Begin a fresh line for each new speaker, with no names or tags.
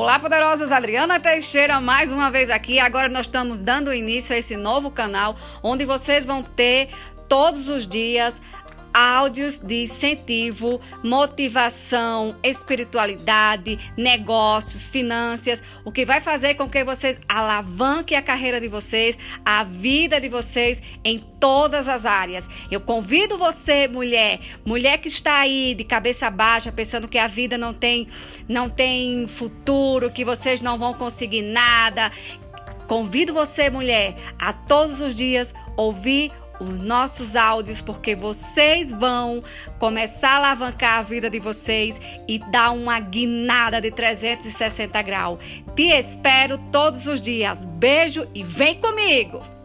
Olá, poderosas! Adriana Teixeira, mais uma vez aqui. Agora nós estamos dando início a esse novo canal, onde vocês vão ter todos os dias áudios de incentivo, motivação, espiritualidade, negócios, finanças, o que vai fazer com que vocês alavanquem a carreira de vocês, a vida de vocês em todas as áreas. Eu convido você, mulher, mulher que está aí de cabeça baixa, pensando que a vida não tem não tem futuro, que vocês não vão conseguir nada. Convido você, mulher, a todos os dias ouvir os nossos áudios, porque vocês vão começar a alavancar a vida de vocês e dar uma guinada de 360 graus. Te espero todos os dias. Beijo e vem comigo!